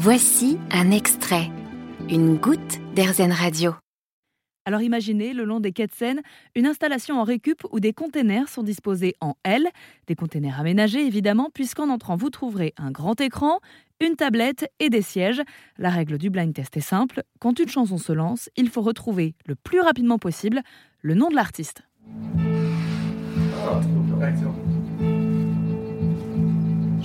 Voici un extrait, une goutte d'Airzen Radio. Alors imaginez, le long des quais de Seine, une installation en récup où des containers sont disposés en L, des containers aménagés évidemment, puisqu'en entrant vous trouverez un grand écran, une tablette et des sièges. La règle du blind test est simple, quand une chanson se lance, il faut retrouver le plus rapidement possible le nom de l'artiste.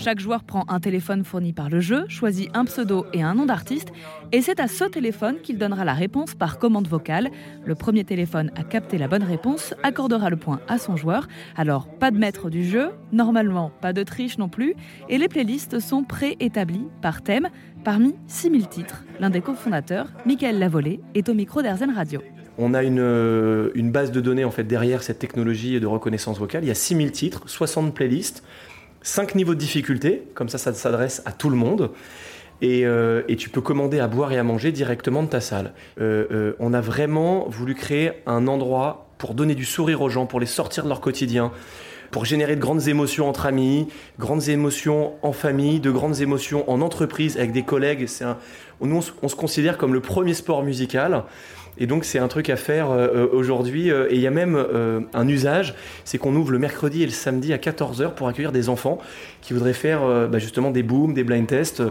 Chaque joueur prend un téléphone fourni par le jeu, choisit un pseudo et un nom d'artiste, et c'est à ce téléphone qu'il donnera la réponse par commande vocale. Le premier téléphone à capter la bonne réponse accordera le point à son joueur. Alors, pas de maître du jeu, normalement pas de triche non plus, et les playlists sont préétablies par thème parmi 6000 titres. L'un des cofondateurs, Michael Lavolée, est au micro d'Airzen Radio. On a une, euh, une, base de données en fait derrière cette technologie de reconnaissance vocale. Il y a 6000 titres, 60 playlists. Cinq niveaux de difficulté, comme ça, ça s'adresse à tout le monde. Et, euh, et, tu peux commander à boire et à manger directement de ta salle. Euh, euh, on a vraiment voulu créer un endroit pour donner du sourire aux gens, pour les sortir de leur quotidien, pour générer de grandes émotions entre amis, grandes émotions en famille, de grandes émotions en entreprise avec des collègues. Un... Nous, on se considère comme le premier sport musical. Et donc c'est un truc à faire euh, aujourd'hui. Euh, et il y a même euh, un usage, c'est qu'on ouvre le mercredi et le samedi à 14h pour accueillir des enfants qui voudraient faire bah, justement des booms, des blind tests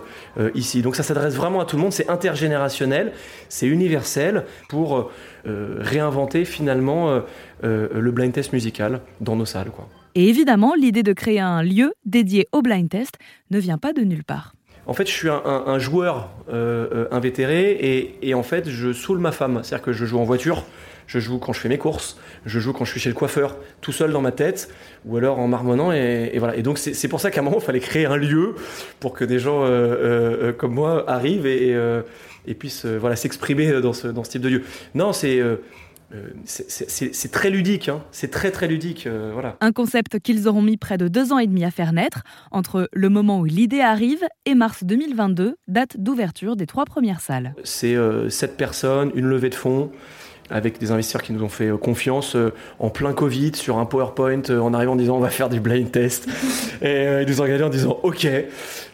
ici. Donc ça s'adresse vraiment à tout le monde, c'est intergénérationnel, c'est universel pour réinventer finalement le blind test musical dans nos salles. Quoi. Et évidemment, l'idée de créer un lieu dédié au blind test ne vient pas de nulle part. En fait, je suis un, un, un joueur euh, invétéré et, et, en fait, je saoule ma femme. C'est-à-dire que je joue en voiture, je joue quand je fais mes courses, je joue quand je suis chez le coiffeur, tout seul dans ma tête, ou alors en marmonnant. Et, voilà. Et donc, c'est pour ça qu'à un moment, il fallait créer un lieu pour que des gens euh, euh, comme moi arrivent et, et puissent voilà, s'exprimer dans ce, dans ce type de lieu. Non, c'est euh, c'est très ludique, hein. c'est très très ludique. Euh, voilà. Un concept qu'ils auront mis près de deux ans et demi à faire naître, entre le moment où l'idée arrive et mars 2022, date d'ouverture des trois premières salles. C'est euh, sept personnes, une levée de fonds avec des investisseurs qui nous ont fait confiance en plein Covid sur un PowerPoint en arrivant en disant on va faire du blind test et ils nous ont regardé en disant ok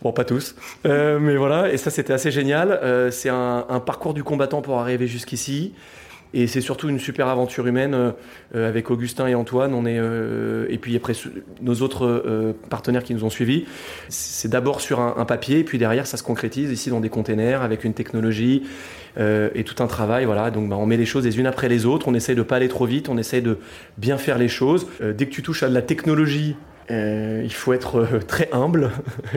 bon pas tous mais voilà et ça c'était assez génial c'est un, un, parcours du combattant pour arriver jusqu'ici et c'est surtout une super aventure humaine euh, avec Augustin et Antoine. On est, euh, et puis après nos autres euh, partenaires qui nous ont suivis. C'est d'abord sur un, un, papier, puis derrière ça se concrétise ici dans des containers avec une technologie euh, et tout un travail. Voilà, donc bah, on met les choses les unes après les autres. On essaye de pas aller trop vite. On essaye de bien faire les choses. Euh, dès que tu touches à de la technologie euh, il faut être euh, très humble.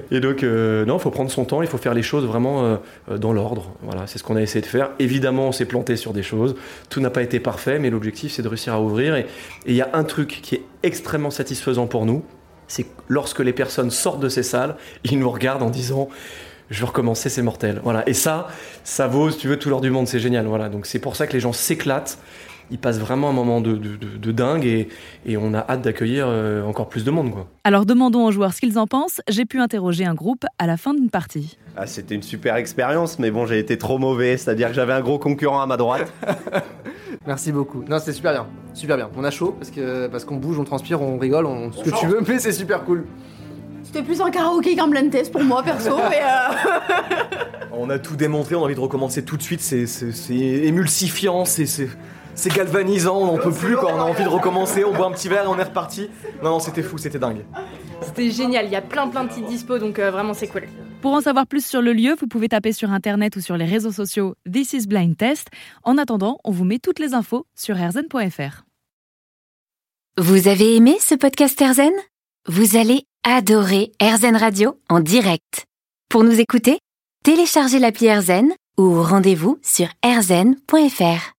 Et donc, euh, non, il faut prendre son temps, il faut faire les choses vraiment dans l'ordre. Voilà, c'est ce qu'on a essayé de faire. Évidemment, on s'est planté sur des choses. Tout n'a pas été parfait, mais l'objectif, c'est de réussir à ouvrir. Et il y a un truc qui est extrêmement satisfaisant pour nous, c'est lorsque les personnes sortent de ces salles, ils nous regardent en disant je veux recommencer, c'est mortel. Voilà. Et ça, ça vaut, si tu veux, tout l'or du monde, c'est génial. Voilà. Donc c'est pour ça que les gens s'éclatent il passe vraiment un moment de, de, de, de dingue et, et, on a hâte d'accueillir euh, encore plus de monde. Quoi. Alors demandons aux joueurs ce qu'ils en pensent. J'ai pu interroger un groupe à la fin d'une partie. Ah, C'était une super expérience, mais bon, j'ai été trop mauvais, c'est-à-dire que j'avais un gros concurrent à ma droite. Merci beaucoup. Non, c'était super bien, super bien. On a chaud parce que parce qu'on bouge, on transpire, on rigole, on... ce que tu veux, mais c'est super cool. C'était plus un karaoké qu'un blind test pour moi perso. mais euh... on a tout démontré, on a envie de recommencer tout de suite. C'est émulsifiant, c'est c'est galvanisant, on n'en peut plus quoi, on a envie de recommencer, on boit un petit verre et on est reparti. Non, non, c'était fou, c'était dingue. C'était génial, il y a plein plein de petits dispos, donc euh, vraiment c'est cool. Pour en savoir plus sur le lieu, vous pouvez taper sur internet ou sur les réseaux sociaux This is Blind Test. En attendant, on vous met toutes les infos sur erzen.fr. Vous avez aimé ce podcast Erzen Vous allez adorer Erzen Radio en direct. Pour nous écouter, téléchargez l'appli Erzen ou rendez-vous sur erzen.fr.